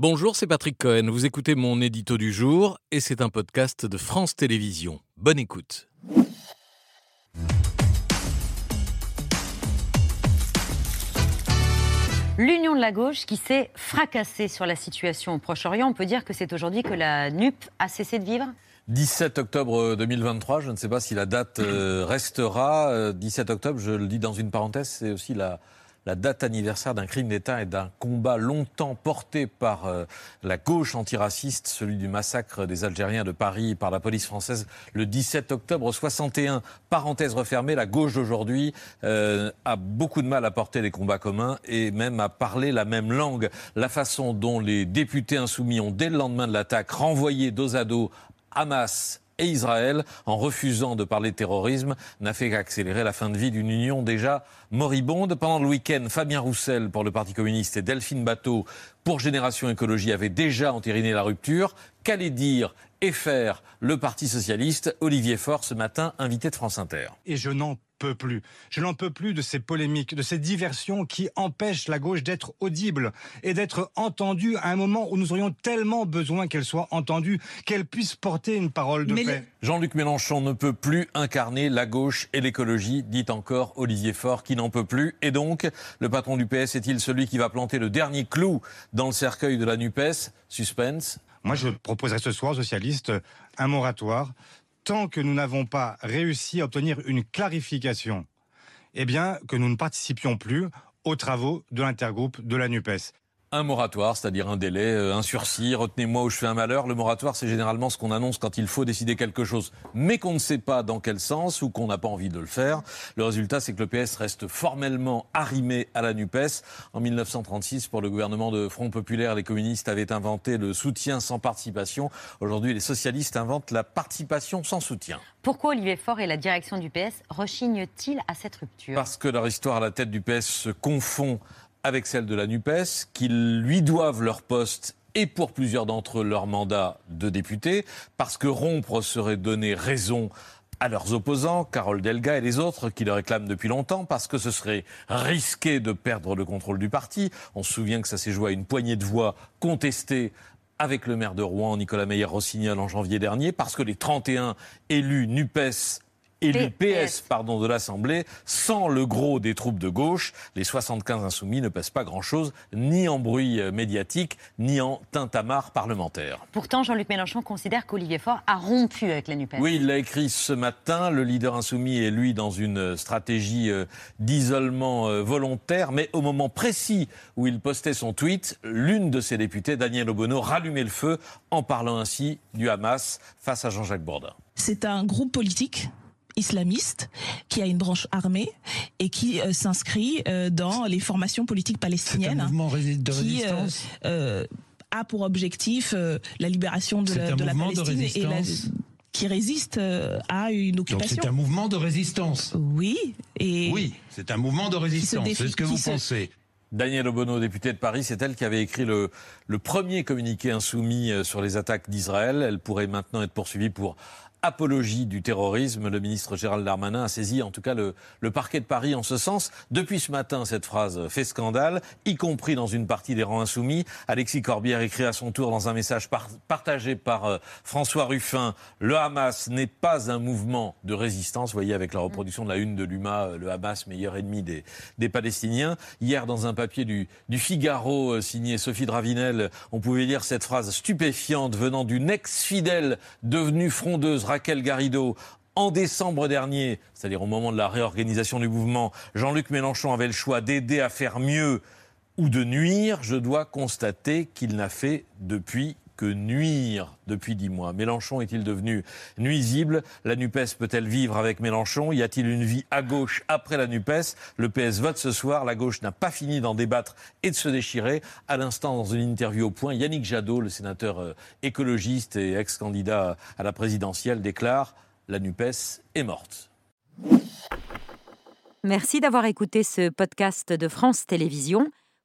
Bonjour, c'est Patrick Cohen. Vous écoutez mon édito du jour et c'est un podcast de France Télévisions. Bonne écoute. L'union de la gauche qui s'est fracassée sur la situation au Proche-Orient. On peut dire que c'est aujourd'hui que la NUP a cessé de vivre? 17 octobre 2023, je ne sais pas si la date euh, restera. 17 euh, octobre, je le dis dans une parenthèse, c'est aussi la, la date anniversaire d'un crime d'État et d'un combat longtemps porté par euh, la gauche antiraciste, celui du massacre des Algériens de Paris par la police française le 17 octobre 61. Parenthèse refermée, la gauche d'aujourd'hui euh, a beaucoup de mal à porter les combats communs et même à parler la même langue. La façon dont les députés insoumis ont, dès le lendemain de l'attaque, renvoyé dos à dos Hamas et Israël, en refusant de parler de terrorisme, n'a fait qu'accélérer la fin de vie d'une union déjà moribonde. Pendant le week-end, Fabien Roussel pour le Parti communiste et Delphine Bateau pour Génération Écologie avaient déjà entériné la rupture. Qu'allait dire et faire le Parti socialiste? Olivier Faure ce matin, invité de France Inter. Et je n'en peux plus. Je n'en peux plus de ces polémiques, de ces diversions qui empêchent la gauche d'être audible et d'être entendue à un moment où nous aurions tellement besoin qu'elle soit entendue, qu'elle puisse porter une parole de paix. Jean-Luc Mélenchon ne peut plus incarner la gauche et l'écologie, dit encore Olivier Faure, qui n'en peut plus. Et donc, le patron du PS est-il celui qui va planter le dernier clou dans le cercueil de la NUPES? Suspense. Moi, je proposerai ce soir aux socialistes un moratoire tant que nous n'avons pas réussi à obtenir une clarification, eh bien, que nous ne participions plus aux travaux de l'intergroupe de la NUPES un moratoire, c'est-à-dire un délai, euh, un sursis, retenez-moi où je fais un malheur. Le moratoire, c'est généralement ce qu'on annonce quand il faut décider quelque chose, mais qu'on ne sait pas dans quel sens ou qu'on n'a pas envie de le faire. Le résultat, c'est que le PS reste formellement arrimé à la NUPES. En 1936, pour le gouvernement de Front Populaire, les communistes avaient inventé le soutien sans participation. Aujourd'hui, les socialistes inventent la participation sans soutien. Pourquoi Olivier Faure et la direction du PS rechignent-ils à cette rupture? Parce que leur histoire à la tête du PS se confond avec celle de la NUPES, qu'ils lui doivent leur poste et pour plusieurs d'entre eux leur mandat de député, parce que rompre serait donner raison à leurs opposants, Carole Delga et les autres, qui le réclament depuis longtemps, parce que ce serait risqué de perdre le contrôle du parti. On se souvient que ça s'est joué à une poignée de voix contestée avec le maire de Rouen, Nicolas Meyer-Rossignol, en janvier dernier, parce que les 31 élus NUPES élu PS pardon, de l'Assemblée, sans le gros des troupes de gauche, les 75 insoumis ne pèsent pas grand-chose, ni en bruit euh, médiatique, ni en tintamarre parlementaire. Pourtant, Jean-Luc Mélenchon considère qu'Olivier Faure a rompu avec la NUPES. Oui, il l'a écrit ce matin. Le leader insoumis est, lui, dans une stratégie euh, d'isolement euh, volontaire, mais au moment précis où il postait son tweet, l'une de ses députées, Danielle Obono, rallumait le feu en parlant ainsi du Hamas face à Jean-Jacques Bourdin. C'est un groupe politique islamiste qui a une branche armée et qui euh, s'inscrit euh, dans les formations politiques palestiniennes. Un mouvement de résistance. Euh, a pour objectif la libération de la, de la Palestine et la, qui résiste à une occupation. Donc c'est un mouvement de résistance. Oui. Et oui, c'est un mouvement de résistance. C'est ce que vous pensez. Danielle Obono, députée de Paris, c'est elle qui avait écrit le, le premier communiqué insoumis sur les attaques d'Israël. Elle pourrait maintenant être poursuivie pour apologie du terrorisme. Le ministre Gérald Darmanin a saisi en tout cas le, parquet de Paris en ce sens. Depuis ce matin, cette phrase fait scandale, y compris dans une partie des rangs insoumis. Alexis Corbière écrit à son tour dans un message partagé par euh, François Ruffin, le Hamas n'est pas un mouvement de résistance. Vous voyez avec la reproduction de la une de l'UMA, euh, le Hamas meilleur ennemi des, des Palestiniens. Hier, dans un papier du, du Figaro euh, signé Sophie Dravinel, on pouvait lire cette phrase stupéfiante venant d'une ex-fidèle devenue frondeuse Raquel Garrido, en décembre dernier, c'est-à-dire au moment de la réorganisation du mouvement, Jean-Luc Mélenchon avait le choix d'aider à faire mieux ou de nuire. Je dois constater qu'il n'a fait depuis que nuire depuis dix mois. Mélenchon est-il devenu nuisible? La NUPES peut-elle vivre avec Mélenchon? Y a-t-il une vie à gauche après la NUPES? Le PS vote ce soir. La gauche n'a pas fini d'en débattre et de se déchirer. À l'instant, dans une interview au point, Yannick Jadot, le sénateur euh, écologiste et ex-candidat à la présidentielle, déclare La NUPES est morte. Merci d'avoir écouté ce podcast de France Télévisions.